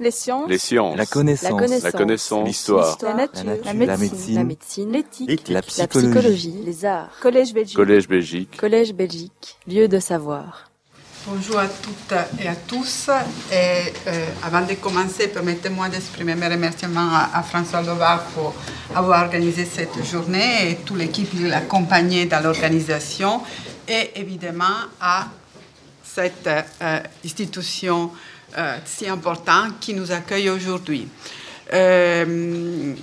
Les sciences. Les sciences. La connaissance. La connaissance. La. L'histoire. La nature. La nature. médecine. La médecine. La médecine. L'éthique. La La psychologie. Les arts. Collège Belgique. Collège Belgique. Collège Belgique. Lieu de savoir. Bonjour à toutes et à tous. Et euh, avant de commencer, permettez-moi d'exprimer mes remerciements à, à François Lovar pour avoir organisé cette journée et toute l'équipe qui l'accompagnait dans l'organisation et évidemment à cette euh, institution euh, si importante qui nous accueille aujourd'hui. Euh,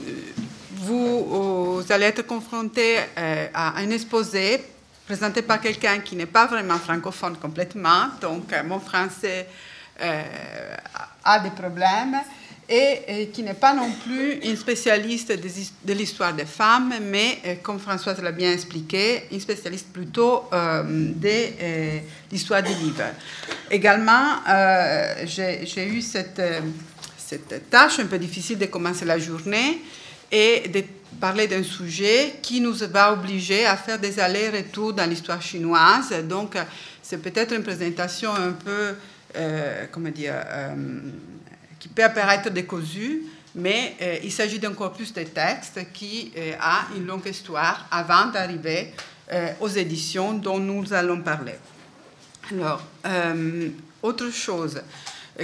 vous, allez être confrontés euh, à un exposé présenté par quelqu'un qui n'est pas vraiment francophone complètement, donc mon français a des problèmes, et, qui n'est pas non plus une spécialiste de l'histoire des femmes, mais euh, comme Françoise l'a bien expliqué, une spécialiste plutôt euh, de euh, l'histoire des livres. Également, j'ai eu cette, cette tâche un peu difficile de commencer la journée et de parler d'un sujet qui nous va obliger à faire des allers-retours dans l'histoire chinoise. Donc, c'est peut-être une présentation un peu, comment dire, qui peut apparaître décousue, mais euh, il s'agit d'un corpus de textes qui euh, a une longue histoire avant d'arriver euh, aux éditions dont nous allons parler. Alors, euh, autre chose.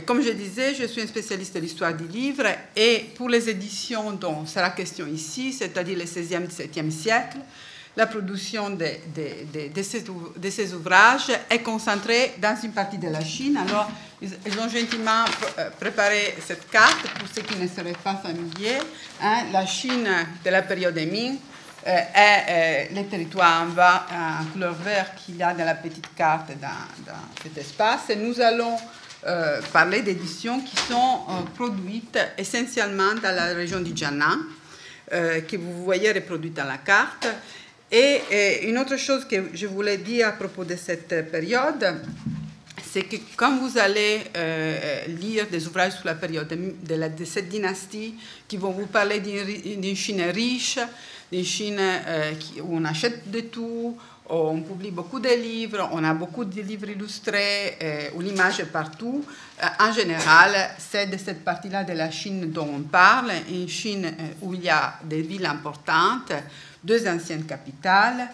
Comme je disais, je suis un spécialiste de l'histoire du livre et pour les éditions dont sera question ici, c'est-à-dire le 16e, 17e siècle, la production de, ces, ouvrages est concentrée dans une partie de la Chine. Alors, ils, ont gentiment euh, préparé cette carte pour ceux qui ne seraient pas familiers. hein. la Chine de la période Ming euh, est euh, en couleur vert qu'il y a dans la petite carte dans, cet espace. Et nous allons euh, parler d'éditions qui sont euh, produites essentiellement dans la région du Jiangnan, que vous voyez reproduite dans la carte. Et, euh, une autre chose que je voulais dire à propos de cette période, c'est que quand vous allez euh, lire des ouvrages sur la période de, cette dynastie qui vont vous parler d'une Chine riche, d'une Chine euh, où on achète de tout, où on publie beaucoup de livres, on a beaucoup de livres illustrés, euh, où l'image est partout. Euh, en général, c'est de cette partie-là de la Chine dont on parle, une Chine euh, où il y a des villes importantes, deux anciennes capitales.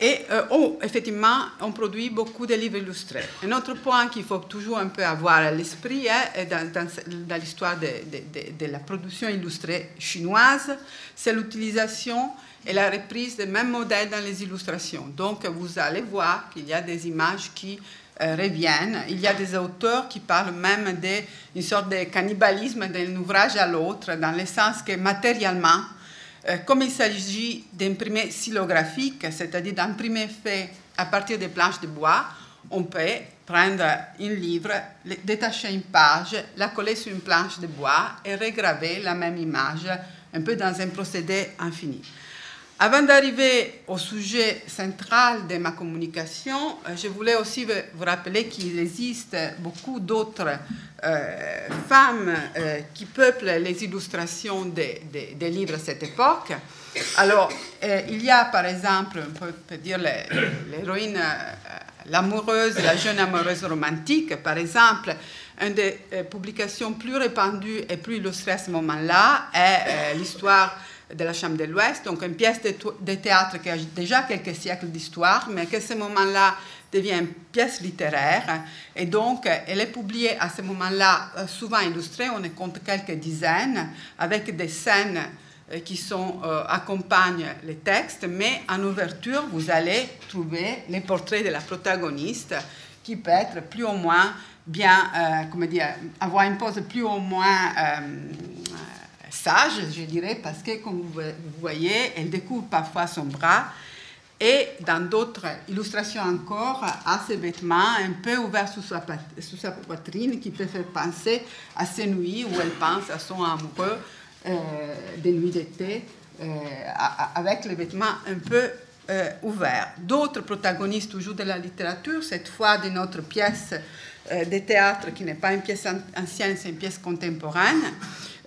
Et euh, on- effectivement, on produit beaucoup de livres illustrés. Un autre point qu'il faut toujours un peu avoir à l'esprit est dans, l'histoire de, la production illustrée chinoise, c'est l'utilisation et la reprise des mêmes modèles dans les illustrations. Donc, vous allez voir qu'il y a des images qui euh, reviennent. Il y a des auteurs qui parlent même d'une sorte de cannibalisme d'un ouvrage à l'autre, dans le sens que matériellement, comme il s'agit d'imprimer xylographique, c'est-à-dire d'imprimer fait à partir des planches de bois, on peut prendre un livre, détacher une page, la coller sur une planche de bois et regraver la même image, un peu dans un procédé infini. Avant d'arriver au sujet central de ma communication, euh, je voulais aussi vous rappeler qu'il existe beaucoup d'autres euh, femmes euh, qui peuplent les illustrations des, livres à cette époque. Alors, il y a par exemple, on peut, peut dire l'héroïne, l'amoureuse, la jeune amoureuse romantique, par exemple, une des publications plus répandues et plus illustrées à ce moment-là est l'histoire de la Chambre de l'Ouest, donc une pièce de, théâtre qui a déjà quelques siècles d'histoire, mais qui à ce moment-là devient une pièce littéraire. Et donc, elle est publiée à ce moment-là, euh, souvent illustrée, on en compte quelques dizaines, avec des scènes euh, qui sont, euh, accompagnent les textes, mais en ouverture, vous allez trouver les portraits de la protagoniste, qui peut être plus ou moins bien, euh, comment dire, avoir une pose plus ou moins sage, je dirais, parce que, comme vous voyez, elle découvre parfois son bras. Et dans d'autres illustrations encore, à ses vêtements un peu ouverts sous sa, poitrine, qui peut faire penser à ces nuits où elle pense à son amoureux euh, des nuits d'été, euh, avec les vêtements un peu euh, ouverts. D'autres protagonistes, toujours de la littérature, cette fois de notre pièce euh, de théâtre qui n'est pas une pièce an- ancienne, c'est une pièce contemporaine.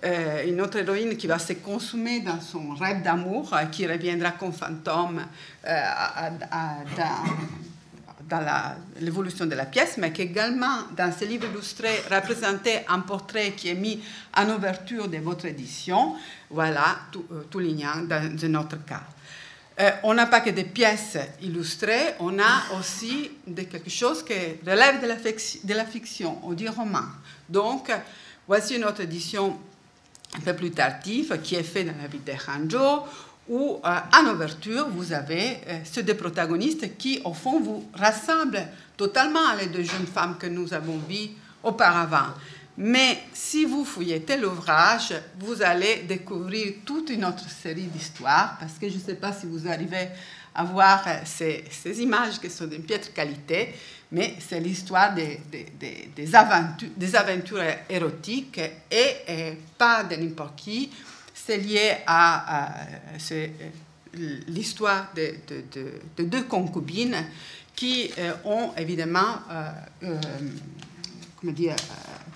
Euh, une autre héroïne qui va se consumer dans son rêve d'amour, euh, qui reviendra comme fantôme euh, dans, l'évolution de la pièce, mais qu'également dans ce livre illustré représentait un portrait qui est mis en ouverture de votre édition, voilà, tout, tout lignant dans un autre cas. Euh, on n'a pas que des pièces illustrées, on a aussi quelque chose qui relève de la, fiction ou du roman. Donc, voici une autre édition un peu plus tardive qui est faite dans la vie de Hanjo, où euh, en ouverture, vous avez euh, ces deux protagonistes qui, au fond, vous rassemblent totalement les deux jeunes femmes que nous avons vues auparavant. Mais si vous fouilletez l'ouvrage, vous allez découvrir toute une autre série d'histoires, parce que je ne sais pas si vous arrivez à voir euh, ces, images qui sont d'une piètre qualité, mais c'est l'histoire des, aventures, érotiques et, pas de n'importe qui. C'est lié à, à l'histoire de, deux concubines qui euh, ont évidemment euh, euh, comment dire,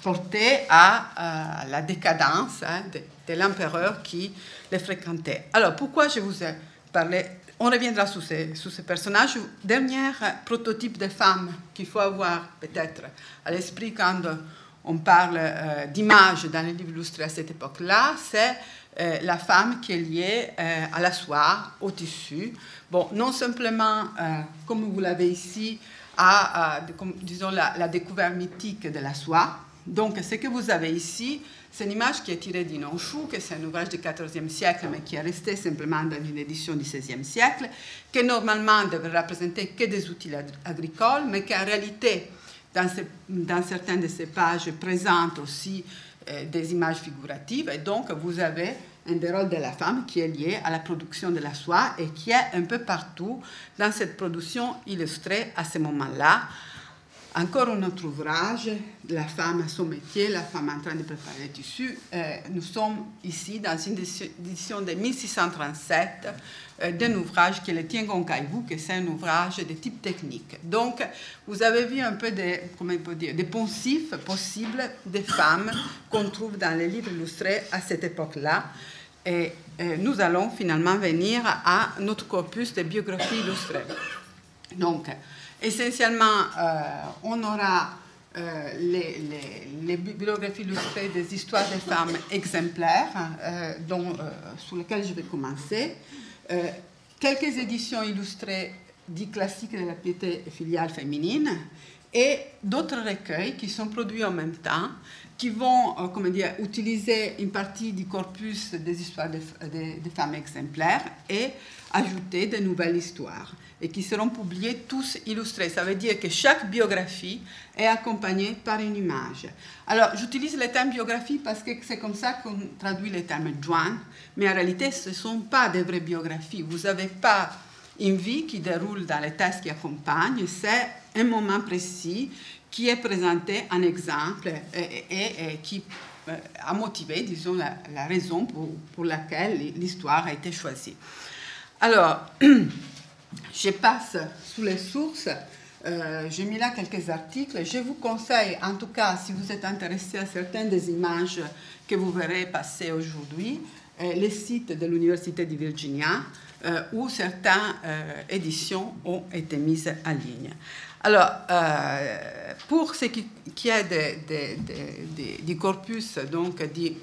porté à, la décadence hein, de, l'empereur qui les fréquentait. Alors pourquoi je vous ai parlé? On reviendra sur ces, personnages. Dernier prototype de femme qu'il faut avoir peut-être à l'esprit quand on parle euh, d'image dans les livres illustrés à cette époque-là, c'est euh, la femme qui est liée euh, à la soie, au tissu. Bon, non simplement, comme vous l'avez ici, à, disons, la, découverte mythique de la soie. Donc, ce que vous avez ici, c'est une image qui est tirée d'Inonchou, que c'est un ouvrage du XIVe siècle, mais qui est resté simplement dans une édition du XVIe siècle, qui normalement devrait représenter que des outils agricoles, mais qui en réalité, dans, dans certaines de ces pages, présente aussi euh, des images figuratives. Et donc, vous avez un des rôles de la femme qui est lié à la production de la soie et qui est un peu partout dans cette production illustrée à ce moment-là. Encore un autre ouvrage, La femme à son métier, la femme en train de préparer le tissu. Euh, nous sommes ici dans une édition de 1637 euh, d'un ouvrage qui est le Tiangon Kaiwu, qui c'est un ouvrage de type technique. Donc, vous avez vu un peu des, on dire, des poncifs possibles des femmes qu'on trouve dans les livres illustrés à cette époque-là. Et euh, nous allons finalement venir à notre corpus de biographies illustrées. Donc, essentiellement, euh, on aura euh, les, bibliographies illustrées des histoires des femmes exemplaires, euh, dont, sur lesquelles je vais commencer. quelques éditions illustrées du classique de la piété filiale féminine et d'autres recueils qui sont produits en même temps, qui vont comment dire, utiliser une partie du corpus des histoires des femmes exemplaires et ajouter de nouvelles histoires et qui seront publiés tous illustrés. Ça veut dire que chaque biographie est accompagnée par une image. Alors, j'utilise le terme biographie parce que c'est comme ça qu'on traduit le terme joint, mais en réalité, ce ne sont pas des vraies biographies. Vous n'avez pas une vie qui déroule dans les textes qui accompagnent, c'est un moment précis qui est présenté en exemple et, qui euh, a motivé, disons, la, la raison pour, pour laquelle l'histoire a été choisie. Alors, je passe sous les sources. Euh, j'ai mis là quelques articles. Je vous conseille, en tout cas, si vous êtes intéressé à certaines des images que vous verrez passer aujourd'hui, euh, les sites de l'Université de Virginia, euh, où certaines éditions ont été mises en ligne. Alors, pour ce qui, est du corpus donc, dit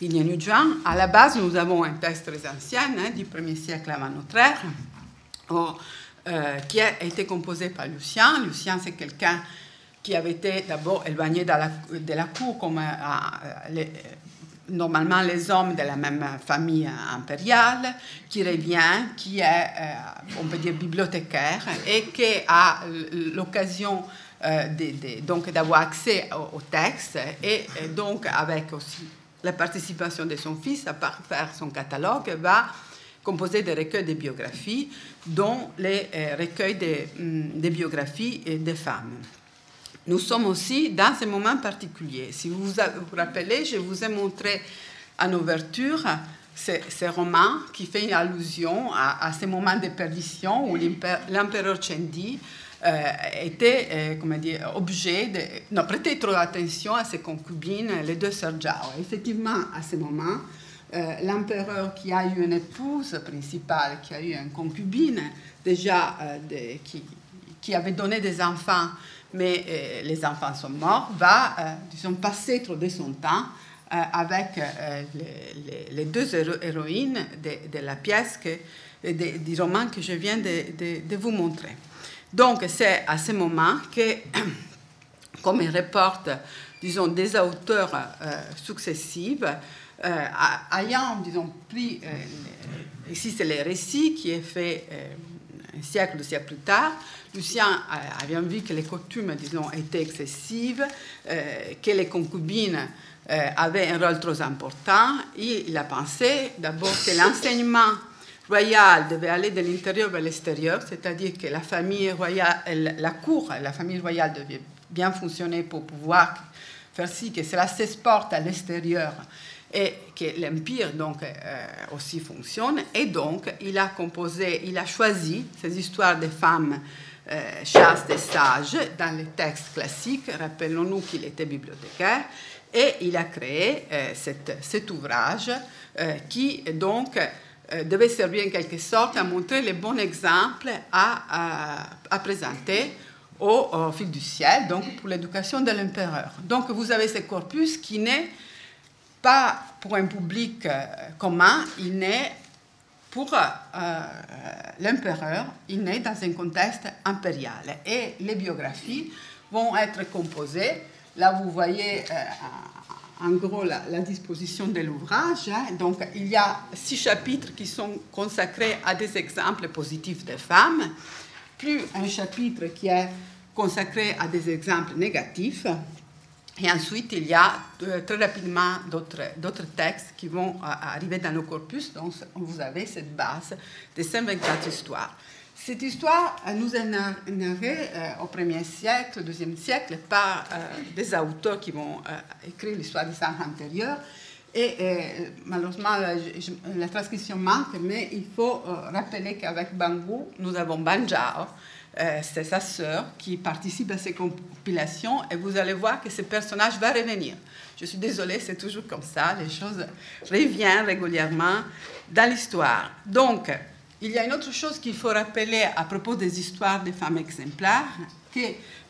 il y a eu À la base, nous avons un texte très ancien, hein, du 1er siècle avant notre ère, euh, qui a été composé par Lucien. Lucien, c'est quelqu'un qui avait été d'abord éloigné de la, cour, comme euh, normalement les hommes de la même famille impériale, qui revient, qui est, euh, on peut dire, bibliothécaire, et qui a l'occasion donc d'avoir accès au, texte, et, et donc avec aussi la participation de son fils à faire son catalogue va composer des recueils de biographies, dont les euh, recueils de, de, biographies des femmes. Nous sommes aussi dans un moment particulier. Si vous vous rappelez, je vous ai montré en ouverture ce, roman qui fait une allusion à, à ce moment de perdition où l'empereur Chendi euh, était euh, comment dire, objet de non, prêter trop attention à ses concubines, les deux sœurs Zhao. Effectivement, à ce moment, l'empereur qui a eu une épouse principale, qui a eu une concubine, déjà qui, qui, avait donné des enfants, mais les enfants sont morts, va, disons, passer trop de son temps avec les, deux héroïnes de, la pièce, que, du roman que je viens de, de vous montrer. Donc c'est à ce moment que, comme il reporte, disons, des auteurs euh, successifs, euh, ayant, disons, pris, euh, ici c'est le récit qui est fait un siècle, deux siècles plus tard, Lucien avait vu que les coutumes, disons, étaient excessives, que les concubines avaient un rôle trop important. il a pensé d'abord que l'enseignement royale devait aller de l'intérieur vers l'extérieur, c'est-à-dire que la famille royale, la cour, la famille royale devait bien fonctionner pour pouvoir faire ci, que cela s'exporte à l'extérieur et que l'empire donc euh, aussi fonctionne. Et donc il a composé, il a choisi ces histoires de femmes euh, chastes et sages dans les textes classiques. Rappelons-nous qu'il était bibliothécaire et il a créé euh, cet ouvrage qui donc euh, devait servir en quelque sorte à montrer les bons exemples à, présenter au, fil du ciel, donc pour l'éducation de l'empereur. Donc vous avez ce corpus qui n'est pas pour un public euh, commun, il n'est pour euh, l'empereur, il naît dans un contexte impérial. Et les biographies vont être composées. Là, vous voyez en gros la, disposition de l'ouvrage. Hein. Donc, il y a six chapitres qui sont consacrés à des exemples positifs de femmes, plus un chapitre qui est consacré à des exemples négatifs. Et ensuite, il y a euh, très rapidement d'autres textes qui vont euh, arriver dans le corpus. Donc, vous avez cette base de 124 histoires. Cette histoire nous est narrée euh, au 1er siècle, au 2e siècle, par euh, des auteurs qui vont euh, écrire l'histoire des ans antérieurs. Et malheureusement, la, transcription manque, mais il faut rappeler qu'avec Bangou, nous avons Banjao, c'est sa sœur, qui participe à ces compilations, et vous allez voir que ce personnage va revenir. Je suis désolée, c'est toujours comme ça, les choses reviennent régulièrement dans l'histoire. Donc, il y a une autre chose qu'il faut rappeler à propos des histoires des femmes exemplaires, que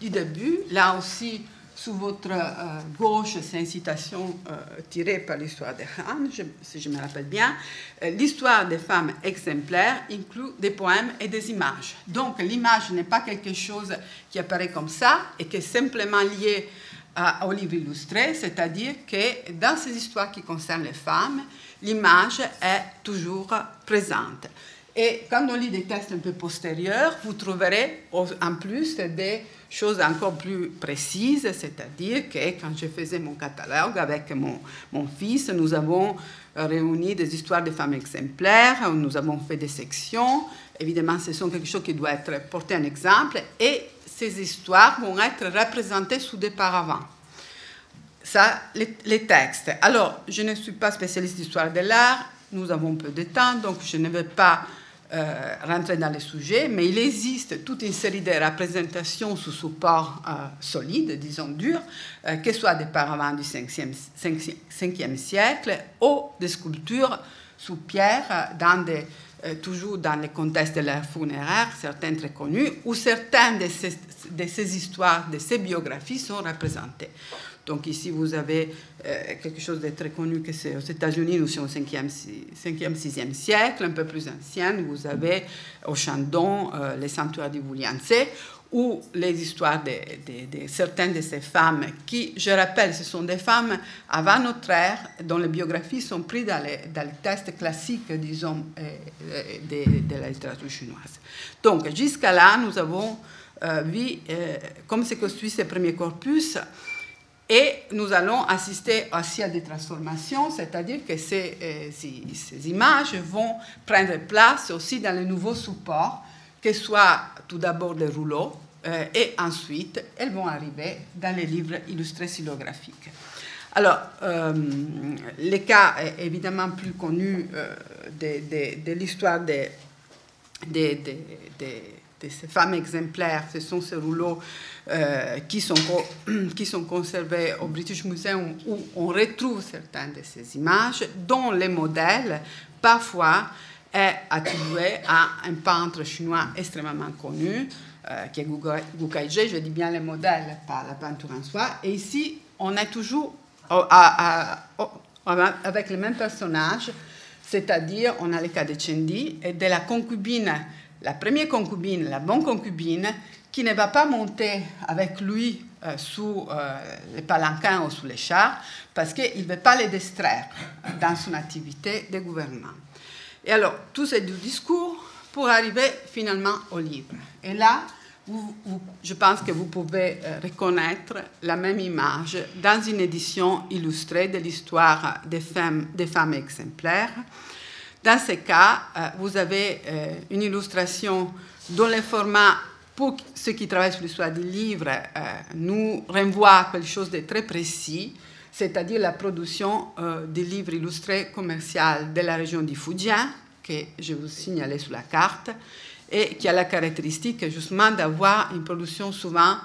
du début, là aussi, sous votre euh, gauche, c'est une citation euh, tirée par l'histoire de Han, si je me rappelle bien. Euh, l'histoire des femmes exemplaires inclut des poèmes et des images. Donc l'image n'est pas quelque chose qui apparaît comme ça et qui est simplement lié au livre illustré, c'est-à-dire que dans ces histoires qui concernent les femmes, l'image est toujours présente. Et quand on lit des textes un peu postérieurs, vous trouverez en plus des choses encore plus précises, c'est-à-dire que quand je faisais mon catalogue avec mon, mon fils, nous avons réuni des histoires de femmes exemplaires, nous avons fait des sections. Évidemment, ce sont quelque chose qui doit être porté en exemple, et ces histoires vont être représentées sous des paravents. Ça, les, les textes. Alors, je ne suis pas spécialiste d'histoire de l'art, nous avons peu de temps, donc je ne vais pas euh, rentrer dans le sujet, mais il existe toute une série de représentations sous support euh, solide, disons dur, euh, que ce soit des paravents du 5e, 5e, siècle ou des sculptures sous pierre, des, toujours dans le contexte de l'ère funéraire, certaines très connues, où certaines de ces histoires, de ces biographies sont représentées. Donc ici, vous avez euh, quelque chose de très connu que c'est aux États-Unis, nous sommes au 5e, 5e 6e siècle, un peu plus ancien. Vous avez au Chandon euh, les sanctuaires du Vouliancé, ou les histoires de, certaines de ces femmes qui, je rappelle, ce sont des femmes avant notre ère, dont les biographies sont prises dans les, textes classiques, disons, euh, de, la littérature chinoise. Donc, jusqu'à là, nous avons vu comment se construit ce premier corpus. Et nous allons assister aussi à des transformations, c'est-à-dire que ces, euh, ces, images vont prendre place aussi dans les nouveaux supports, que ce soit tout d'abord des rouleaux, euh, et ensuite elles vont arriver dans les livres illustrés xylographiques. Alors, euh, les cas évidemment plus connus de, de, de l'histoire des, de ces femmes exemplaires. Ce sont ces rouleaux euh, qui, sont, qui sont conservés au British Museum où on retrouve certaines de ces images, dont les modèles, parfois, est attribué à un peintre chinois extrêmement connu, euh, qui est Gu Kaizhe, je dis bien les modèles, pas la peinture en soi. Et ici, on est toujours avec le même personnage, c'est-à-dire on a le cas de Chendi et de la concubine, la première concubine, la bonne concubine, qui ne va pas monter avec lui euh, sous euh, les palanquins ou sous les chars parce qu'il ne veut pas les distraire dans son activité de gouvernement. Et alors, tout ce discours pour arriver finalement au livre. Et là, je pense que vous pouvez euh, reconnaître la même image dans une édition illustrée de l'histoire des femmes, exemplaires. Dans ce cas, euh, vous avez une illustration dont le format, pour ceux qui travaillent sur l'histoire du livre, nous renvoie à quelque chose de très précis, c'est-à-dire la production des livres illustrés commerciaux de la région du Fujian, que je vous signalais sur la carte, et qui a la caractéristique justement d'avoir une production souvent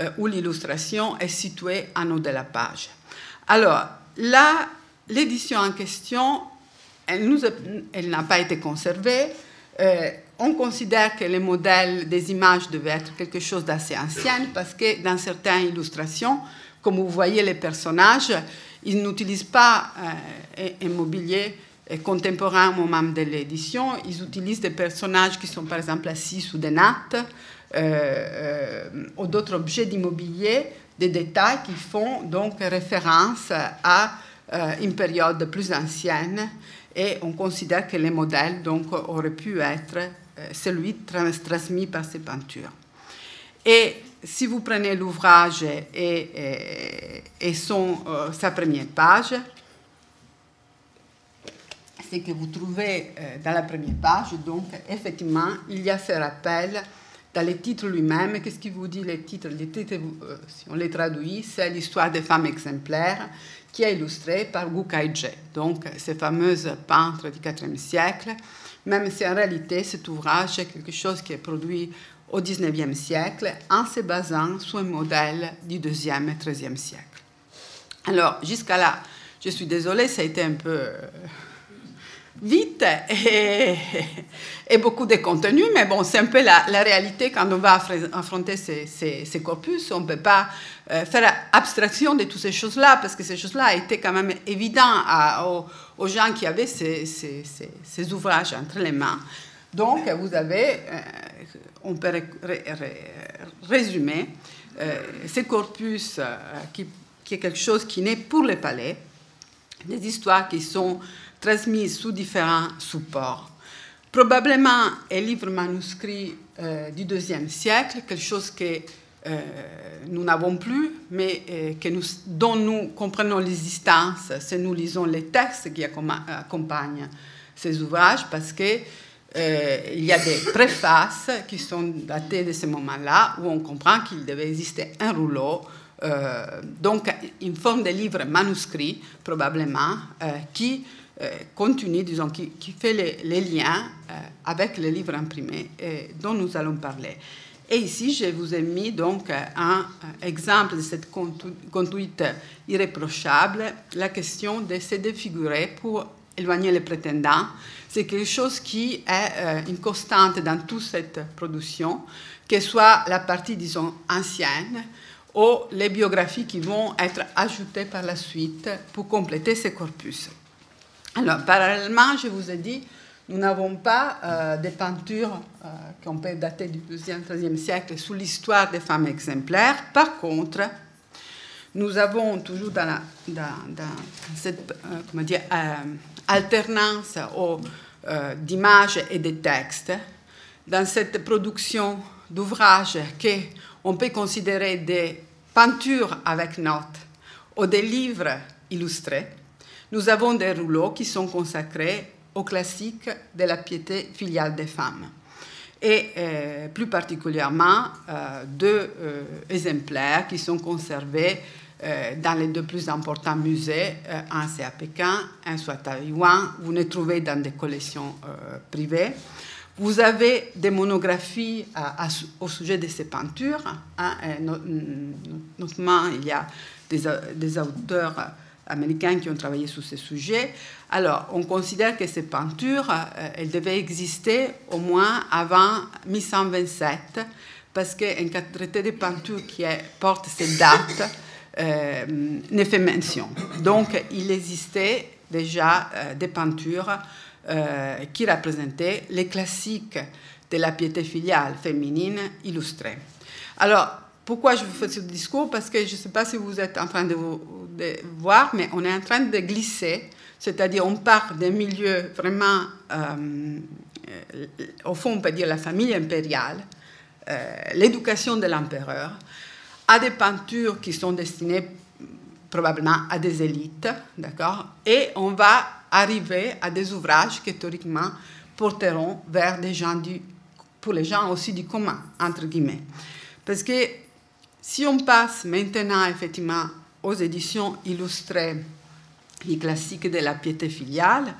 euh, où l'illustration est située en haut de la page. Alors, là, l'édition en question, elle, elle n'a pas été conservée. Euh, on considère que les modèles des images devaient être quelque chose d'assez ancien parce que dans certaines illustrations, comme vous voyez les personnages, ils n'utilisent pas euh, un mobilier contemporains au moment de l'édition, ils utilisent des personnages qui sont par exemple assis sous des nattes euh, euh, ou d'autres objets d'immobilier, des détails qui font donc référence à euh, une période plus ancienne. Et on considère que les modèles donc auraient pu être celui transmis par ces peintures. Et si vous prenez l'ouvrage et, son, sa première page, c'est que vous trouvez euh, dans la première page, donc effectivement, il y a ce rappel dans les titres lui-même. Qu'est-ce qui vous dit les titres? Les titres, euh, si on les traduit, c'est l'histoire des femmes exemplaires qui est illustrée par Gu Kaizhe, donc ces fameuses peintres du IVe siècle, même si en réalité cet ouvrage est quelque chose qui est produit au XIXe siècle en se basant sur un modèle du IIe et XIIIe siècle. Alors, jusqu'à là, je suis désolée, ça a été un peu euh, vite et, beaucoup de contenu, mais bon, c'est un peu la, réalité quand on va affronter ces, corpus. On ne peut pas euh, faire abstraction de toutes ces choses-là, parce que ces choses-là étaient quand même évidentes aux, gens qui avaient ces, ouvrages entre les mains. Donc, vous avez, euh, on peut résumer, euh, ces corpus qui, qui est quelque chose qui n'est pour les palais, des histoires qui sont transmises sous différents supports. Probablement un livre manuscrit euh, du deuxième siècle, quelque chose que euh, nous n'avons plus, mais euh, que nous, dont nous comprenons l'existence si nous lisons les textes qui accompagnent ces ouvrages, parce que il y a des préfaces qui sont datées de ce moment-là, où on comprend qu'il devait exister un rouleau donc une forme de livre manuscrit, probablement, qui euh, continue, disons, qui, fait les, liens euh, avec les livres imprimés dont nous allons parler. Et ici, je vous ai mis donc un exemple de cette conduite irréprochable, la question de se défigurer pour éloigner les prétendants. C'est quelque chose qui est euh, une constante dans toute cette production, que soit la partie, disons, ancienne, ou les biographies qui vont être ajoutées par la suite pour compléter ce corpus. Alors, parallèlement, je vous ai dit, nous n'avons pas euh, des peintures euh, qu'on peut dater du 12e, 13e siècle sur l'histoire des femmes exemplaires. Par contre, nous avons toujours dans, cette euh, dire, alternance d'images et de textes, dans cette production d'ouvrages qu'on peut considérer des peintures avec notes ou des livres illustrés, nous avons des rouleaux qui sont consacrés aux classiques de la piété filiale des femmes. Et euh, plus particulièrement euh, deux euh, exemplaires qui sont conservés dans les deux plus importants musées, un c'est à Pékin, un soit à Taïwan, vous les trouvez dans des collections privées. Vous avez des monographies au sujet de ces peintures. Hein, notamment, il y a des, auteurs américains qui ont travaillé sur ce sujet. Alors, on considère que ces peintures, elles devaient exister au moins avant 1127 parce qu'un traité de peinture qui porte ces dates euh, ne fait mention. Donc, il existait déjà euh, des peintures euh, qui représentaient les classiques de la piété filiale féminine illustrée. Alors, pourquoi je vous fais ce discours Parce que je ne sais pas si vous êtes en train de, de, voir, mais on est en train de glisser, c'est-à-dire on part d'un milieu vraiment, au fond, on peut dire la famille impériale, euh, l'éducation de l'empereur, à des peintures qui sont destinées probablement à des élites, d'accord Et on va arriver à des ouvrages qui théoriquement porteront vers des gens du, pour les gens aussi du commun, entre guillemets. Parce que si on passe maintenant effectivement aux éditions illustrées, les classiques de la piété filiale,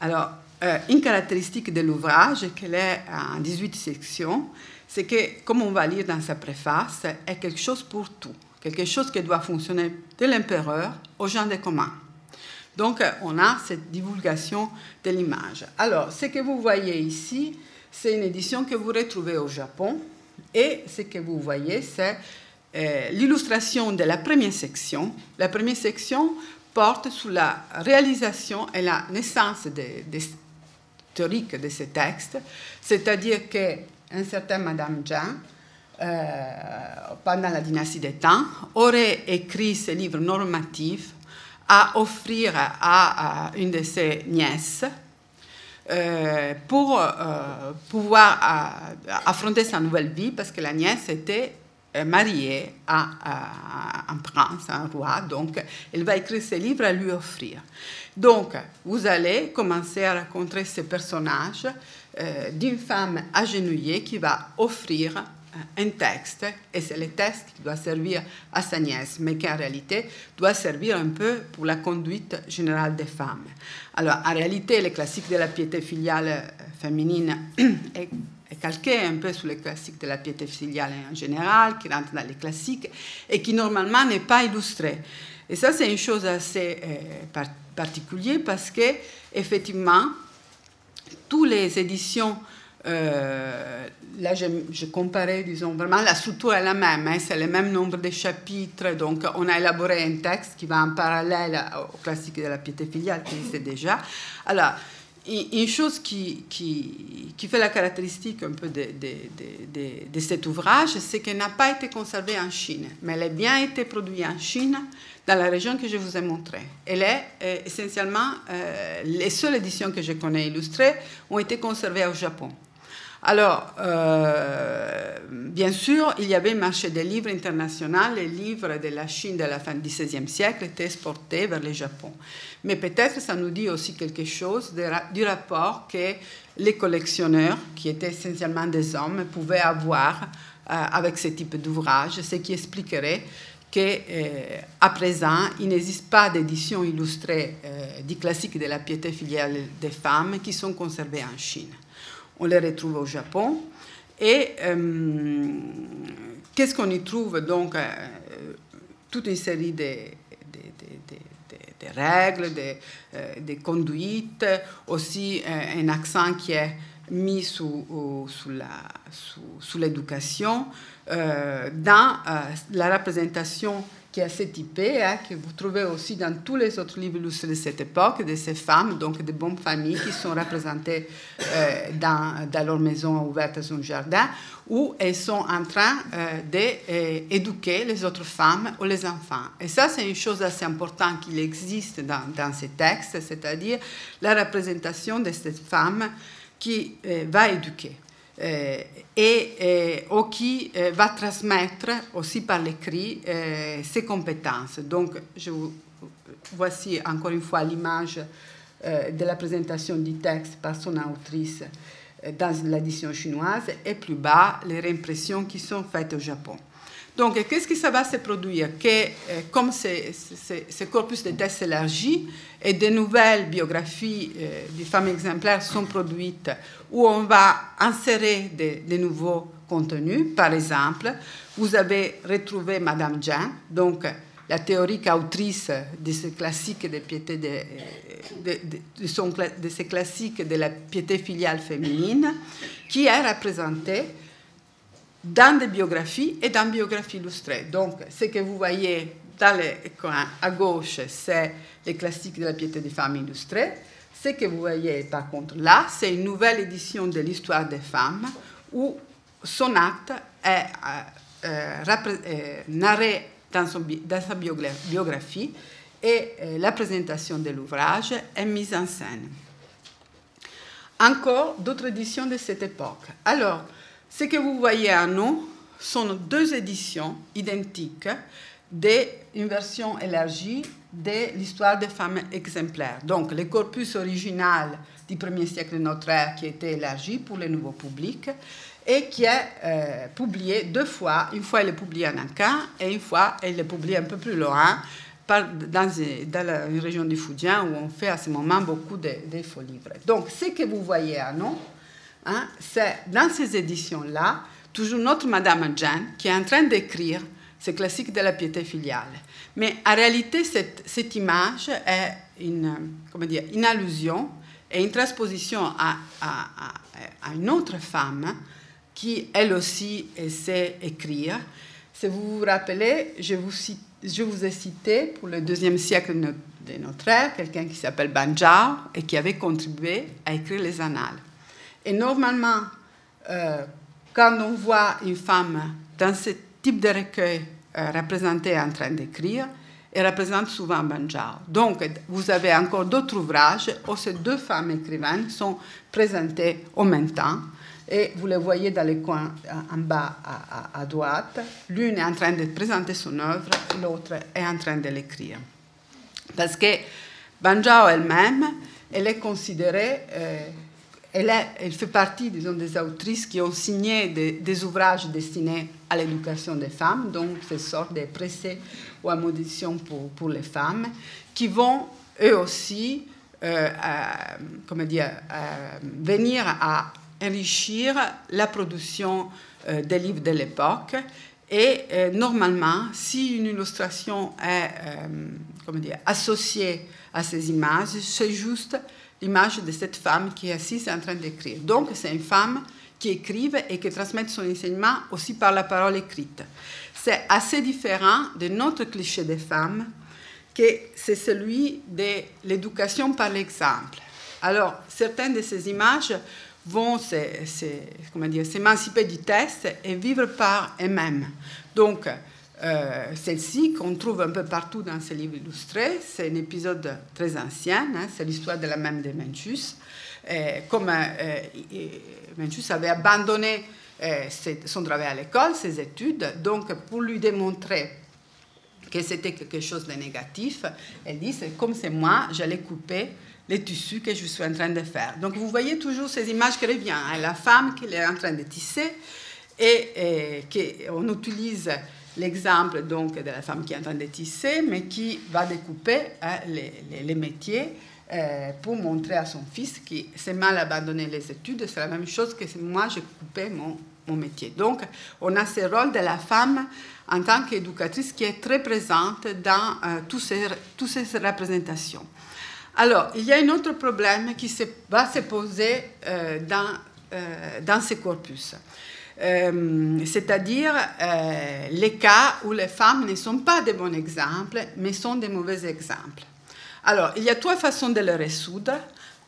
alors euh, une caractéristique de l'ouvrage, qu'elle est en 18 sections, c'est que, comme on va lire dans sa préface, est quelque chose pour tout, quelque chose qui doit fonctionner de l'empereur aux gens des communs. Donc, on a cette divulgation de l'image. Alors, ce que vous voyez ici, c'est une édition que vous retrouvez au Japon, et ce que vous voyez, c'est euh, l'illustration de la première section. La première section porte sur la réalisation et la naissance des, des théoriques de ces textes, c'est-à-dire que un certain Madame Jean, euh, pendant la dynastie des temps, aurait écrit ce livre normatif à offrir à, une de ses nièces euh, pour euh, pouvoir affronter sa nouvelle vie, parce que la nièce était mariée à, un prince, un roi, donc elle va écrire ce livre à lui offrir. Donc, vous allez commencer à rencontrer ce personnage euh, d'une femme agenouillée qui va offrir euh, un texte, et c'est le texte qui doit servir à sa nièce, mais qui en réalité doit servir un peu pour la conduite générale des femmes. Alors, en réalité, le classique de la piété filiale euh, féminine est, calqué un peu sur les classiques de la piété filiale en général, qui rentre dans les classiques, et qui normalement n'est pas illustré. Et ça, c'est une chose assez particulière parce que, effectivement, toutes les éditions, euh, là je, comparais, disons, vraiment la structure est la même, hein, c'est le même nombre de chapitres, donc on a élaboré un texte qui va en parallèle au classique de la piété filiale qui existait déjà. Alors, une chose qui, fait la caractéristique un peu de, cet ouvrage, c'est qu'elle n'a pas été conservée en Chine, mais elle a bien été produite en Chine dans la région que je vous ai montrée. Elle est euh, essentiellement, euh, les seules éditions que je connais illustrées ont été conservées au Japon. Alors, euh, bien sûr, il y avait marché des livres international. Les livres de la Chine de la fin du XVIe siècle étaient exportés vers le Japon. Mais peut-être ça nous dit aussi quelque chose du rapport que les collectionneurs, qui étaient essentiellement des hommes, pouvaient avoir avec ce type d'ouvrage, ce qui expliquerait qu'à euh, présent, il n'existe pas d'édition illustrée euh, du classique de la piété filiale des femmes qui sont conservées en Chine. On les retrouve au Japon. Et euh, qu'est-ce qu'on y trouve Donc, toute une série de, règles, de, conduites, aussi un accent qui est mis sous, l'éducation. Euh, dans euh, la représentation qui est assez typée, hein, que vous trouvez aussi dans tous les autres livres illustrés de cette époque, de ces femmes, donc de bonnes familles qui sont représentées euh, dans, dans, leur maison ouverte sur un jardin, où elles sont en train d'éduquer les autres femmes ou les enfants. Et ça, c'est une chose assez importante qu'il existe dans, dans ces textes, c'est-à-dire la représentation de cette femme qui va éduquer. Euh, et, euh, qui euh, va transmettre aussi par l'écrit ses compétences. Donc, je voici encore une fois l'image de la présentation du texte par son autrice dans l'édition chinoise et plus bas les réimpressions qui sont faites au Japon. Donc, qu'est-ce qui ça va se produire? Que, euh, Comme ce, corpus de tests élargi et de nouvelles biographies euh, des femmes exemplaires sont produites, où on va insérer de, nouveaux contenus, par exemple, vous avez retrouvé Madame Jean, donc la théorique autrice de ce classique piété de, ces classiques de la piété filiale féminine, qui est représentée dans des biographies et dans biographies illustrées. Donc, ce que vous voyez à gauche, c'est les classiques de la piété des femmes illustrées. Ce que vous voyez par contre là, c'est une nouvelle édition de l'histoire des femmes où son acte est euh, euh, narré dans, sa biographie et euh, la présentation de l'ouvrage est mise en scène. Encore d'autres éditions de cette époque. Alors, ce que vous voyez en haut sont deux éditions identiques d'une version élargie de l'histoire des femmes exemplaires. Donc, le corpus original du premier siècle de notre ère qui était élargi pour le nouveau public et qui est euh, publié deux fois. Une fois, elle est publiée en Anka et une fois, elle est publiée un peu plus loin dans, dans la région du Fujian où on fait à ce moment beaucoup de, faux livres. Donc, ce que vous voyez en haut, Hein, c'est dans ces éditions-là, toujours notre Madame Jeanne qui est en train d'écrire ce classique de la piété filiale. Mais en réalité, cette, image est une, allusion et une transposition à, une autre femme qui, elle aussi, sait écrire. Si vous vous rappelez, je vous, je vous ai cité pour le deuxième siècle de notre ère quelqu'un qui s'appelle Banjao et qui avait contribué à écrire les annales. Et normalement, euh, quand on voit une femme dans ce type de recueil euh, représentée en train d'écrire, elle représente souvent Banjao. Donc, vous avez encore d'autres ouvrages où ces deux femmes écrivaines sont présentées en même temps. Et vous les voyez dans les coins en bas à, droite. L'une est en train de présenter son œuvre, l'autre est en train de l'écrire. Parce que Banjao elle-même, elle est considérée euh, elle, fait partie, des autrices qui ont signé des, ouvrages destinés à l'éducation des femmes, donc ces sortes de pressés ou à pour, pour, les femmes, qui vont eux aussi, euh, comment dire, venir à enrichir la production euh, des livres de l'époque. Et euh, normalement, si une illustration est comment dire, associée à ces images, c'est juste l'image de cette femme qui est assise en train d'écrire. Donc, c'est une femme qui écrive et qui transmet son enseignement aussi par la parole écrite. C'est assez différent de notre cliché des femmes, que c'est celui de l'éducation par l'exemple. Alors, certaines de ces images vont s'émanciper du test et vivre par elles-mêmes. Donc, euh, celle-ci, qu'on trouve un peu partout dans ces livres illustrés, c'est un épisode très ancien, hein, c'est l'histoire de la même de Mencius. Euh, comme euh, Mencius avait abandonné son travail à l'école, ses études, donc pour lui démontrer que c'était quelque chose de négatif, elle dit, c'est comme c'est moi, j'allais couper les tissus que je suis en train de faire. Donc vous voyez toujours ces images qui reviennent, hein, la femme qui est en train de tisser et, et qu'on utilise l'exemple donc de la femme qui est en train de tisser, mais qui va découper hein, les, métiers euh, pour montrer à son fils qu'il s'est mal abandonné les études. C'est la même chose que moi, j'ai coupé mon, mon, métier. Donc, on a ce rôle de la femme en tant qu'éducatrice qui est très présente dans euh, toutes ces, ces représentations. Alors, il y a un autre problème qui se, va se poser euh, dans, dans corpus. Euh, c'est-à-dire euh, les cas où les femmes ne sont pas des bons exemples, mais sont des mauvais exemples. Alors, il y a trois façons de le résoudre.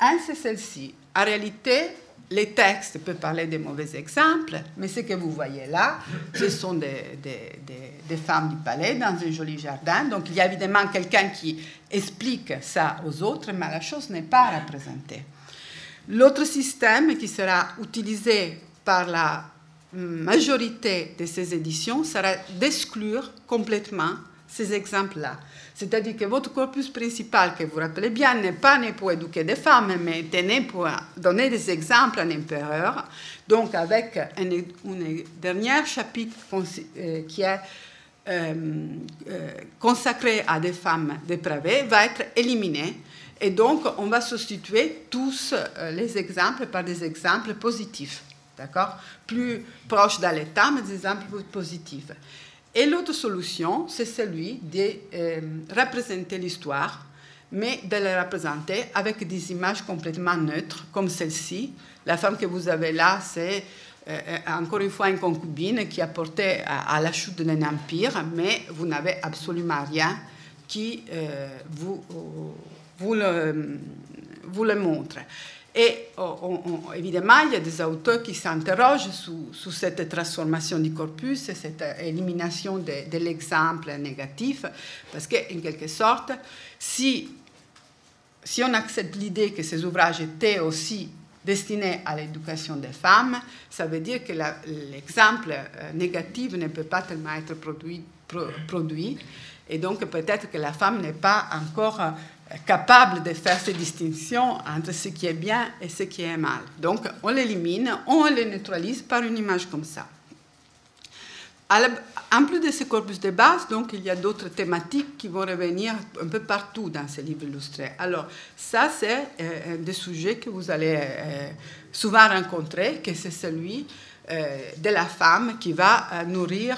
Un, c'est celle-ci. En réalité, les textes peuvent parler des mauvais exemples, mais ce que vous voyez là, ce sont des, des, des, femmes du palais dans un joli jardin. Donc, il y a évidemment quelqu'un qui explique ça aux autres, mais la chose n'est pas représentée. L'autre système qui sera utilisé par la majorité de ces éditions sera d'exclure complètement ces exemples-là. C'est-à-dire que votre corpus principal, que vous rappelez bien, n'est pas né pour éduquer des femmes, mais était né pour donner des exemples à un empereur. Donc, avec un, dernier chapitre euh, qui est euh, euh, consacré à des femmes dépravées, va être éliminé. Et donc, on va substituer tous les exemples par des exemples positifs. D'accord? Plus proches de l'état, mais des exemples positifs. Et l'autre solution, c'est celui de euh, représenter l'histoire, mais de la représenter avec des images complètement neutres, comme celle-ci. La femme que vous avez là, c'est euh, encore une fois une concubine qui a porté à, la chute d'un empire, mais vous n'avez absolument rien qui euh, vous, vous, vous le montre. Et évidemment, il y a des auteurs qui s'interrogent sur, cette transformation du corpus, cette élimination de, l'exemple négatif, parce qu'en quelque sorte, si, on accepte l'idée que ces ouvrages étaient aussi destinés à l'éducation des femmes, ça veut dire que l'exemple euh, négatif ne peut pas tellement être produit, produit. Et donc peut-être que la femme n'est pas encore capable de faire ces distinctions entre ce qui est bien et ce qui est mal. Donc on l'élimine, on le neutralise par une image comme ça. En plus de ce corpus de base, donc, il y a d'autres thématiques qui vont revenir un peu partout dans ces livres illustrés. Alors, ça, c'est euh, des sujets que vous allez euh, souvent rencontrer, que c'est celui euh, de la femme qui va nourrir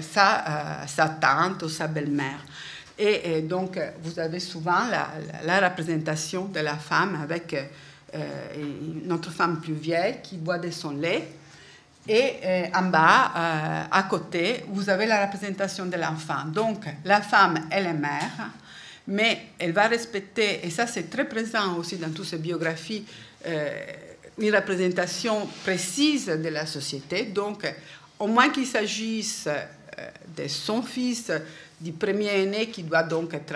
sa, sa, tante ou sa belle-mère. Et, donc, vous avez souvent la, représentation de la femme avec euh, une autre femme plus vieille qui boit de son lait. Et euh, en bas, euh, à côté, vous avez la représentation de l'enfant. Donc, la femme, elle est mère, mais elle va respecter, et ça c'est très présent aussi dans toutes ces biographies, une représentation précise de la société. Donc, au moins qu'il s'agisse de son fils, du premier aîné qui doit donc être,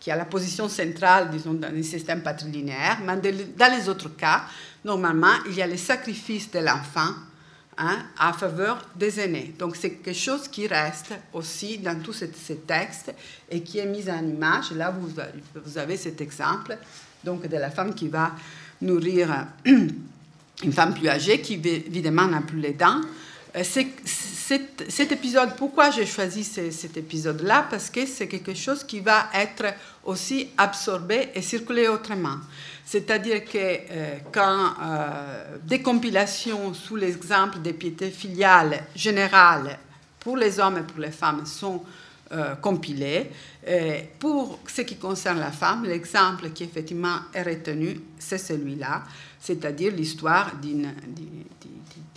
qui a la position centrale, disons, dans le système patrilinéaire, mais dans les autres cas, normalement, il y a le sacrifice de l'enfant hein, à faveur des aînés. Donc c'est quelque chose qui reste aussi dans tous ces, textes et qui est mis en image. Là, vous, vous avez cet exemple donc, de la femme qui va nourrir une femme plus âgée qui, évidemment, n'a plus les dents. Euh, cet, épisode, pourquoi j'ai choisi cet épisode-là? Parce que c'est quelque chose qui va être aussi absorbé et circuler autrement. C'est-à-dire que euh, quand euh, des compilations sous l'exemple des piétés filiales générales pour les hommes et pour les femmes sont compilées, pour ce qui concerne la femme, l'exemple qui effectivement est retenu, c'est celui-là, c'est-à-dire l'histoire d'une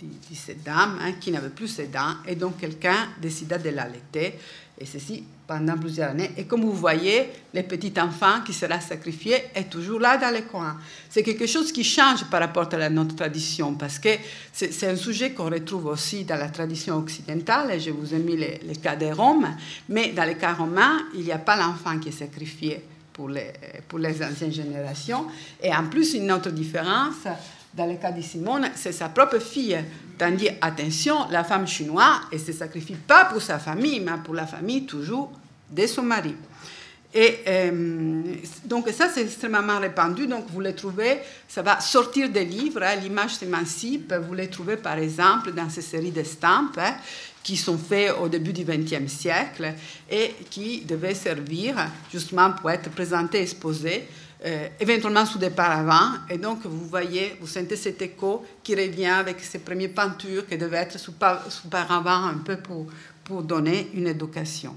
de cette dame hein, qui n'avait plus ses dents et donc quelqu'un décida de l'allaiter et ceci pendant plusieurs années. Et comme vous voyez, le petit enfant qui sera sacrifié est toujours là dans les coins. C'est quelque chose qui change par rapport à notre tradition parce que c'est un sujet qu'on retrouve aussi dans la tradition occidentale. Je vous ai mis les cas des Roms, mais dans les cas romains, il n'y a pas l'enfant qui est sacrifié pour les, pour les anciennes générations. Et en plus, une autre différence, dans le cas de Simone, c'est sa propre fille. Tandis, attention, la femme chinoise, elle ne se sacrifie pas pour sa famille, mais pour la famille toujours de son mari. Et euh, donc ça, c'est extrêmement répandu. Donc vous les trouvez, ça va sortir des livres. Hein, L'image s'émancipe. Vous les trouvez par exemple dans ces séries d'estampes hein, qui sont faites au début du XXe siècle et qui devaient servir justement pour être présentées, exposées euh, éventuellement sous des paravents. Et donc, vous voyez, vous sentez cet écho qui revient avec ces premières peintures qui devaient être sous, sous paravents un peu pour, pour donner une éducation.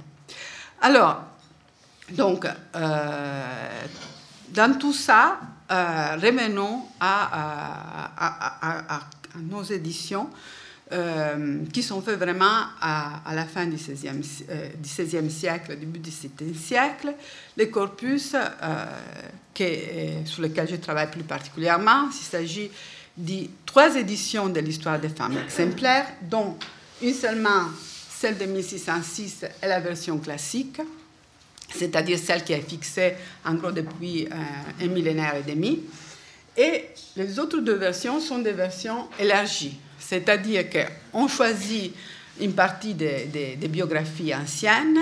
Alors, donc, euh, dans tout ça, euh, revenons à, nos éditions. Euh, qui sont faits vraiment à, la fin du XVIe, euh, siècle, début du XVIIe siècle. Les corpus euh, sur lesquels je travaille plus particulièrement, il s'agit de trois éditions de l'histoire des femmes exemplaires, dont une seulement, celle de 1606, est la version classique, c'est-à-dire celle qui est fixée en gros depuis un millénaire et demi. Et les autres deux versions sont des versions élargies c'est-à-dire qu'on choisit une partie des, biographies anciennes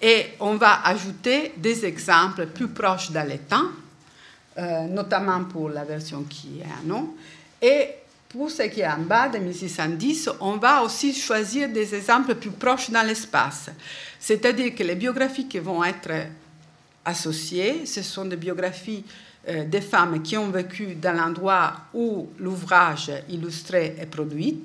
et on va ajouter des exemples plus proches dans le temps, euh, notamment pour la version qui est à nous. Et pour ce qui est en bas de 1610, on va aussi choisir des exemples plus proches dans l'espace. C'est-à-dire que les biographies qui vont être associées, ce sont des biographies euh, des femmes qui ont vécu dans l'endroit où l'ouvrage illustré est produit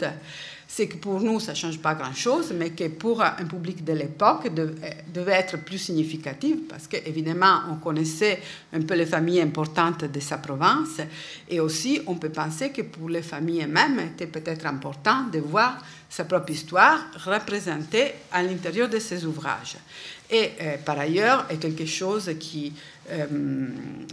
c'est que pour nous, ça ne change pas grand-chose, mais que pour un public de l'époque, euh, devait être plus significatif, parce qu'évidemment, on connaissait un peu les familles importantes de sa province, et aussi, on peut penser que pour les familles mêmes, c'était peut-être important de voir sa propre histoire représentée à l'intérieur de ses ouvrages. Et euh, par ailleurs, est quelque chose qui, euh,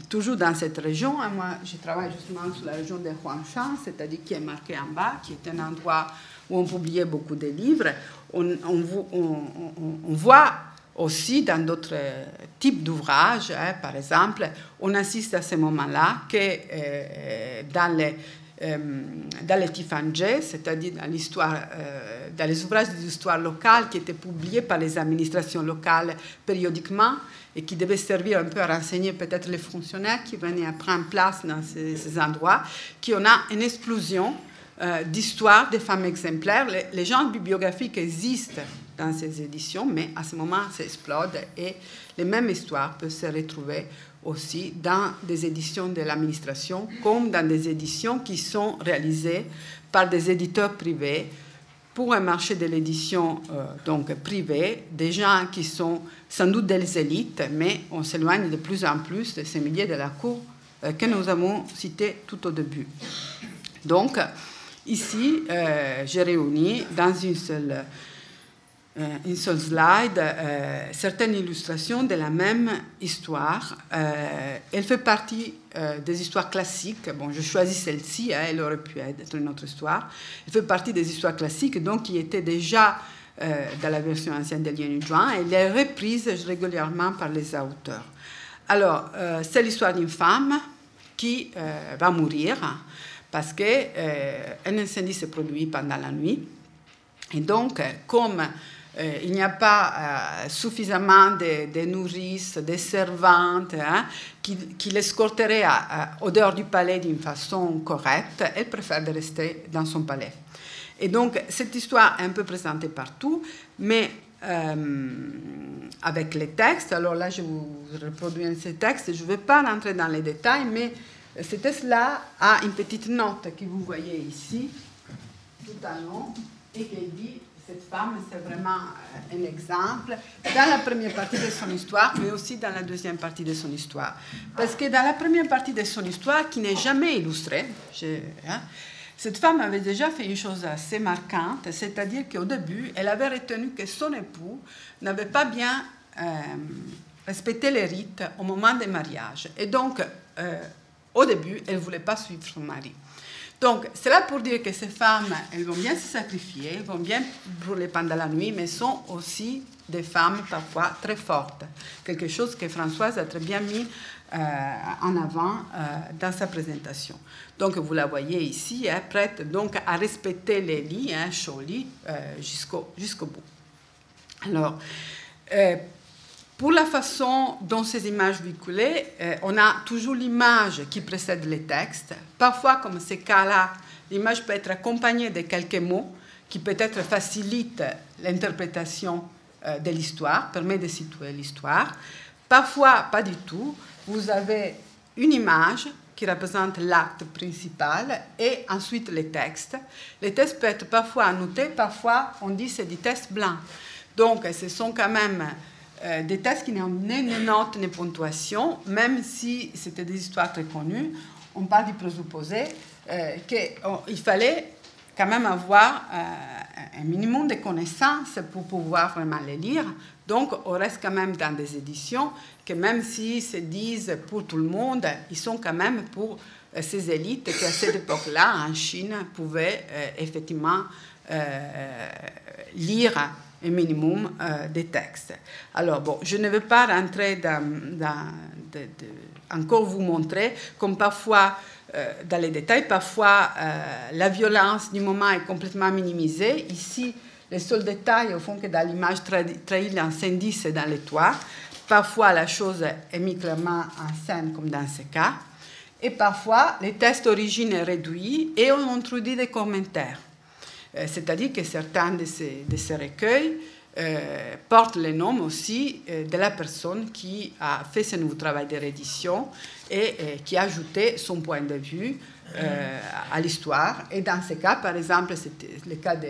toujours dans cette région, hein, moi je travaille justement sur la région de Huangshan, c'est-à-dire qui est marqué en bas, qui est un endroit où on publiait beaucoup de livres, on, voit aussi dans d'autres types d'ouvrages, hein, par exemple, on assiste à ce moment-là que euh, dans les euh, dans les c'est-à-dire dans, euh, dans les ouvrages d'histoire locale qui étaient publiés par les administrations locales périodiquement et qui devaient servir un peu à renseigner peut-être les fonctionnaires qui venaient à prendre place dans ces, ces endroits, qu'on a une explosion euh, d'histoire des femmes exemplaires. Les, les, genres bibliographiques existent dans ces éditions, mais à ce moment, ça explode et les mêmes histoires peuvent se retrouver aussi dans des éditions de l'administration, comme dans des éditions qui sont réalisées par des éditeurs privés pour un marché de l'édition euh, privé, des gens qui sont sans doute des élites, mais on s'éloigne de plus en plus de ces milliers de la cour euh, que nous avons cités tout au début. Donc, Ici, euh, j'ai réuni dans une seule, une seule slide euh, certaines illustrations de la même histoire. elle fait partie des histoires classiques. Bon, je choisis celle-ci, hein, elle aurait pu être une autre histoire. Elle fait partie des histoires classiques, donc qui étaient déjà dans la version ancienne de Lien Juin. Elle est reprise régulièrement par les auteurs. Alors, c'est l'histoire d'une femme qui va mourir parce qu'un euh, incendie se produit pendant la nuit. Et donc, comme euh, il n'y a pas euh, suffisamment de, nourrices, de servantes hein, qui, qui l'escorteraient au dehors du palais d'une façon correcte, elle préfère de rester dans son palais. Et donc, cette histoire est un peu présentée partout, mais avec les textes, alors là, je vous reproduis ces textes, je ne vais pas rentrer dans les détails, mais cet cela a une petite note que vous voyez ici, tout en haut, et qui dit cette femme, c'est vraiment euh, un exemple dans la première partie de son histoire, mais aussi dans la deuxième partie de son histoire. Parce que dans la première partie de son histoire, qui n'est jamais illustrée, hein, cette femme avait déjà fait une chose assez marquante, c'est-à-dire qu'au début, elle avait retenu que son époux n'avait pas bien euh, respecté les rites au moment des mariages. Et donc, euh, au début, elle ne voulait pas suivre son mari. Donc, c'est là pour dire que ces femmes, elles vont bien se sacrifier, elles vont bien brûler pendant la nuit, mais sont aussi des femmes parfois très fortes. Quelque chose que Françoise a très bien mis euh, en avant euh, dans sa présentation. Donc, vous la voyez ici, hein, prête donc à respecter les lits, hein, chauds lits, euh, jusqu'au bout. Alors, pour la façon dont ces images véhiculées, euh, on a toujours l'image qui précède les textes. Parfois, comme ces cas-là, l'image peut être accompagnée de quelques mots qui peut-être facilitent l'interprétation euh, de l'histoire, permet de situer l'histoire. Parfois, pas du tout. Vous avez une image qui représente l'acte principal et ensuite les textes. Les textes peuvent être parfois annotés, parfois on dit c'est des textes blancs. Donc, ce sont quand même euh, des textes qui n'ont ni notes ni ponctuation, même si c'était des histoires très connues. On parle du présupposé euh, qu'il fallait quand même avoir euh, un minimum de connaissances pour pouvoir vraiment les lire. Donc, on reste quand même dans des éditions que même s'ils se disent pour tout le monde, ils sont quand même pour ces élites qui, à cette époque-là, en Chine, pouvaient effectivement lire un minimum euh, des textes. Alors, bon, je ne vais pas rentrer dans, encore vous montrer comme parfois, euh, dans les détails, parfois euh, la violence du moment est complètement minimisée. Ici, les seuls détails, au fond, que dans l'image trahit l'incendie, c'est dans les toits. Parfois, la chose est mise clairement en scène, comme dans ce cas. Et parfois, le texte d'origine est réduit et on introduit des commentaires. Euh, c'est-à-dire que certains de ces, recueils euh, portent le nom aussi euh, de la personne qui a fait ce nouveau travail de réédition et, qui a ajouté son point de vue à l'histoire. Et dans ce cas, par exemple, c'était le cas de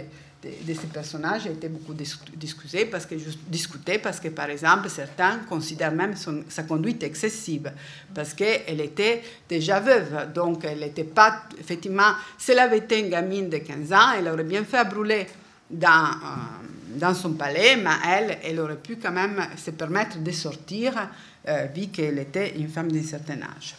de, ces personnages a été beaucoup discuté parce, que, discuté parce que, par exemple, certains considèrent même sa conduite excessive parce qu'elle était déjà veuve. Donc, elle n'était pas, effectivement, si elle avait été une gamine de 15 ans, elle aurait bien fait à brûler dans, euh, dans son palais, mais elle, elle aurait pu quand même se permettre de sortir, euh, vu qu'elle était une femme d'un certain âge.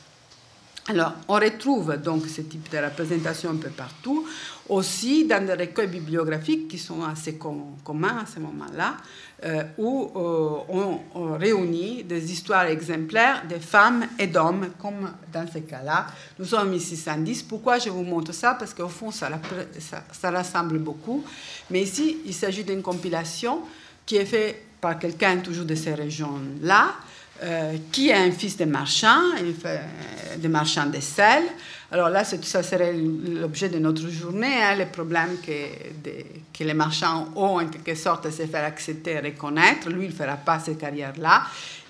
Alors, on retrouve donc ce type de représentation un peu partout, aussi dans des recueils bibliographiques qui sont assez communs à ce moment-là, euh, où euh, on, réunit des histoires exemplaires de femmes et d'hommes, comme dans ce cas-là. Nous sommes en 1610. Pourquoi je vous montre ça? Parce qu'au fond, ça, rassemble beaucoup. Mais ici, il s'agit d'une compilation qui est faite par quelqu'un toujours de ces régions-là, euh, qui est un fils de marchand, de marchand de sel. Alors là, ça serait l'objet de notre journée, hein, le problème que, les marchands ont en quelque sorte à se faire accepter et reconnaître. Lui, il ne fera pas cette carrière-là.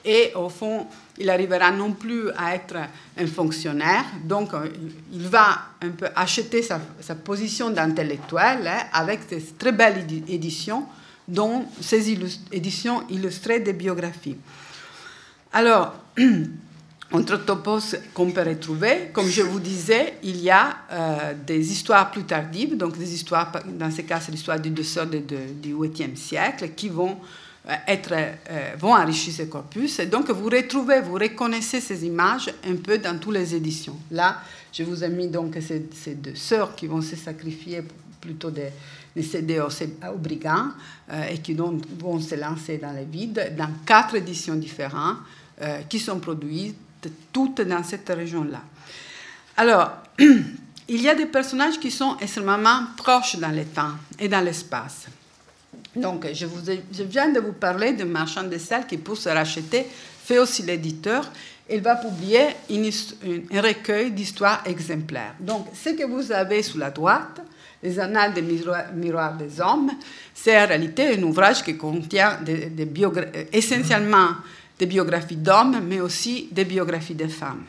Et au fond, il arrivera non plus à être un fonctionnaire. Donc, euh, il va un peu acheter sa, position d'intellectuel hein, avec ces très belles éditions, dont ces éditions illustrées des biographies. Alors, entre topos qu'on peut retrouver, comme je vous disais, il y a euh, des histoires plus tardives, donc des histoires, dans ce cas, c'est l'histoire du deux de, du 8e siècle, qui vont, euh, être, euh, vont enrichir ce corpus. Et donc, vous retrouvez, vous reconnaissez ces images un peu dans toutes les éditions. Là, je vous ai mis donc ces, deux sœurs qui vont se sacrifier plutôt des, des céder aux, brigands et qui vont se lancer dans le vide dans quatre éditions différentes euh, qui sont produites toutes dans cette région-là. Alors, il y a des personnages qui sont extrêmement proches dans le temps et dans l'espace. Donc, je, viens de vous parler de marchand de sel qui, pour se racheter, fait aussi l'éditeur. Il va publier un recueil d'histoires exemplaires. Donc, ce que vous avez sous la droite, les Annales des miroirs des hommes, c'est en réalité un ouvrage qui contient des essentiellement des biographies d'hommes, mais aussi des biographies de femmes.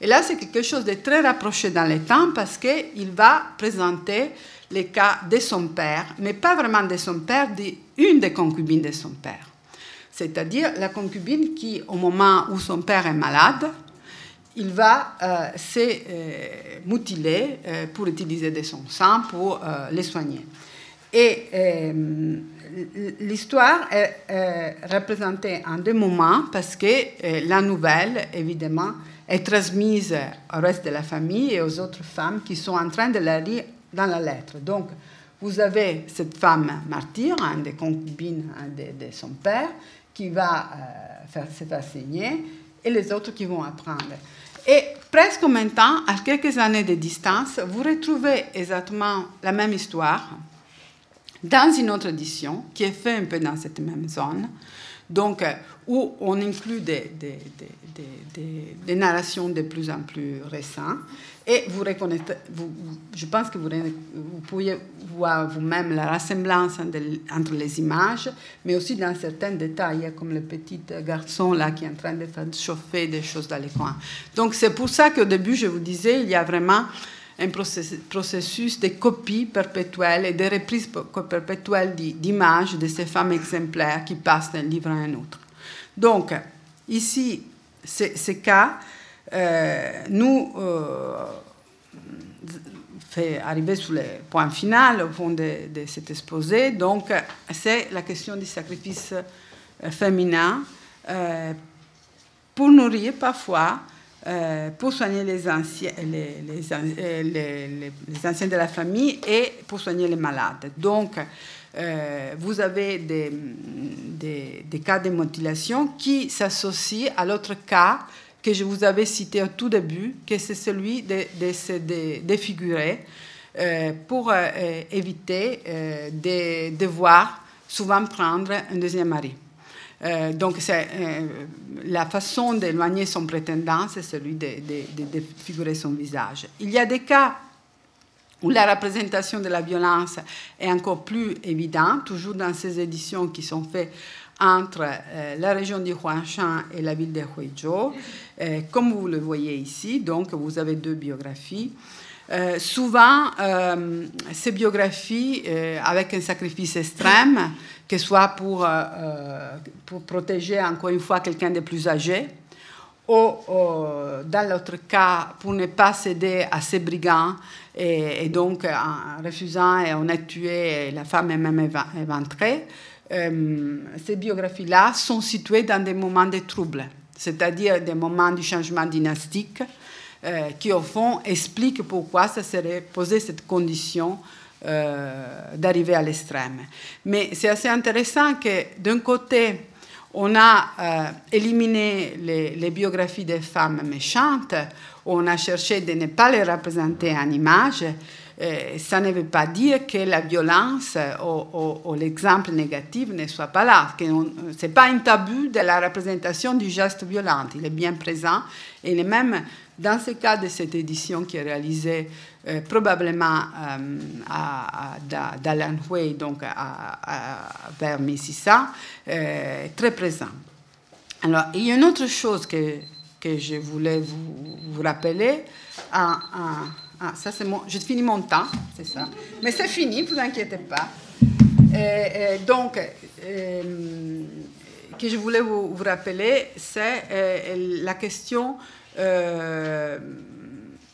Et là, c'est quelque chose de très rapproché dans le temps parce qu'il va présenter le cas de son père, mais pas vraiment de son père, d'une des concubines de son père. C'est-à-dire la concubine qui, au moment où son père est malade, il va euh, se euh, mutiler euh, pour utiliser de son sang pour les soigner. Et l'histoire est représentée en deux moments parce que euh, la nouvelle, évidemment, est transmise au reste de la famille et aux autres femmes qui sont en train de la lire dans la lettre. Donc, vous avez cette femme martyre, une des concubines de, son père, qui va euh, faire, se faire saigner, et les autres qui vont apprendre. Et presque en même temps, à quelques années de distance, vous retrouvez exactement la même histoire, dans une autre édition qui est faite un peu dans cette même zone, donc euh, où on inclut des, des, des, des, narrations de plus en plus récentes. Et vous reconnaissez, vous, je pense que vous, vous pouvez voir vous-même la ressemblance entre les images, mais aussi dans certains détails, comme le petit garçon là qui est en train de faire chauffer des choses dans les coins. Donc c'est pour ça qu'au début, je vous disais, il y a vraiment un processus de copie perpétuelle et de reprise perpétuelle d'images de ces femmes exemplaires qui passent d'un livre à un autre. Donc, ici, ce cas euh, nous euh, arriver sur le point final au fond de, cet exposé. Donc, c'est la question du sacrifice euh, féminin pour nourrir parfois euh, pour soigner les anciens, les, euh, les, anciens de la famille et pour soigner les malades. Donc, euh, vous avez des, cas de mutilation qui s'associent à l'autre cas que je vous avais cité au tout début, que c'est celui de se défigurer pour éviter de devoir souvent prendre un deuxième mari. Donc, c'est la façon d'éloigner son prétendant, c'est celui de, défigurer son visage. Il y a des cas où la représentation de la violence est encore plus évidente, toujours dans ces éditions qui sont faites entre euh, la région du Huangshan et la ville de Huizhou. Euh, comme vous le voyez ici, donc vous avez deux biographies. Euh, souvent, ces biographies, avec un sacrifice extrême, que ce soit pour, protéger encore une fois quelqu'un de plus âgé, ou, dans l'autre cas, pour ne pas céder à ces brigands, et, donc en refusant et en être tué, la femme est même éventrée. Euh, ces biographies-là sont situées dans des moments de trouble, c'est-à-dire des moments du changement dynastique, euh, qui au fond expliquent pourquoi ça serait posé cette condition euh, d'arriver à l'extrême. Mais c'est assez intéressant que d'un côté, on a éliminé les, biographies des femmes méchantes, on a cherché de ne pas les représenter en images, ça ne veut pas dire que la violence ou, l'exemple négatif ne soit pas là. Ce n'est pas un tabou de la représentation du geste violent. Il est bien présent. Et il est même, dans ce cas de cette édition qui est réalisée euh, probablement euh, à, d'Alan Hui, donc vers 1600, euh, très présent. Alors, il y a une autre chose que, que je voulais vous, vous rappeler. En, ah, ça c'est mon... Je finis mon temps, c'est ça. Mais c'est fini, vous inquiétez pas. donc, que je voulais vous, rappeler, c'est la question euh,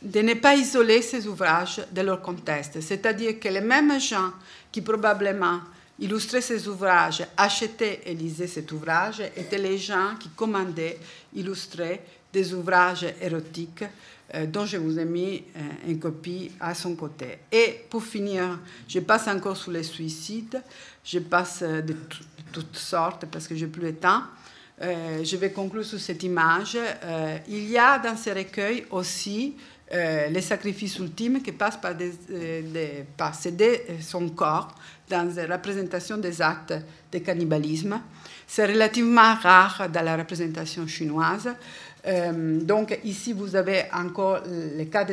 de ne pas isoler ces ouvrages de leur contexte. C'est-à-dire que les mêmes gens qui probablement illustraient ces ouvrages, achetaient et lisaient cet ouvrage, étaient les gens qui commandaient, illustraient des ouvrages érotiques euh, dont je vous ai mis euh, une copie à son côté. Et pour finir, je passe encore sur les suicides, je passe de, toutes sortes parce que j'ai plus le temps. Je vais conclure sur cette image. il y a dans ces recueils aussi les sacrifices ultimes qui passent par, des, céder son corps dans la représentation des actes de cannibalisme. C'est relativement rare dans la représentation chinoise. Euh, donc ici, vous avez encore le cas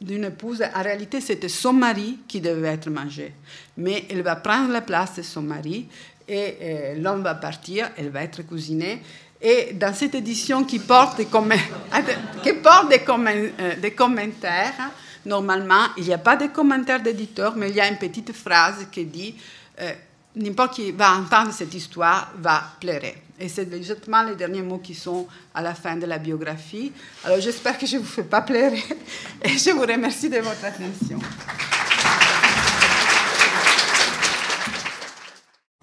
d'une épouse. En réalité, c'était son mari qui devait être mangé. Mais elle va prendre la place de son mari et euh, l'homme va partir, elle va être cousinée. Et dans cette édition qui porte euh, des commentaires, normalement, il n'y a pas de commentaires d'éditeur, mais il y a une petite phrase qui dit N'importe qui va entendre cette histoire va pleurer. Et c'est exactement les derniers mots qui sont à la fin de la biographie. Alors j'espère que je ne vous fais pas pleurer et je vous remercie de votre attention.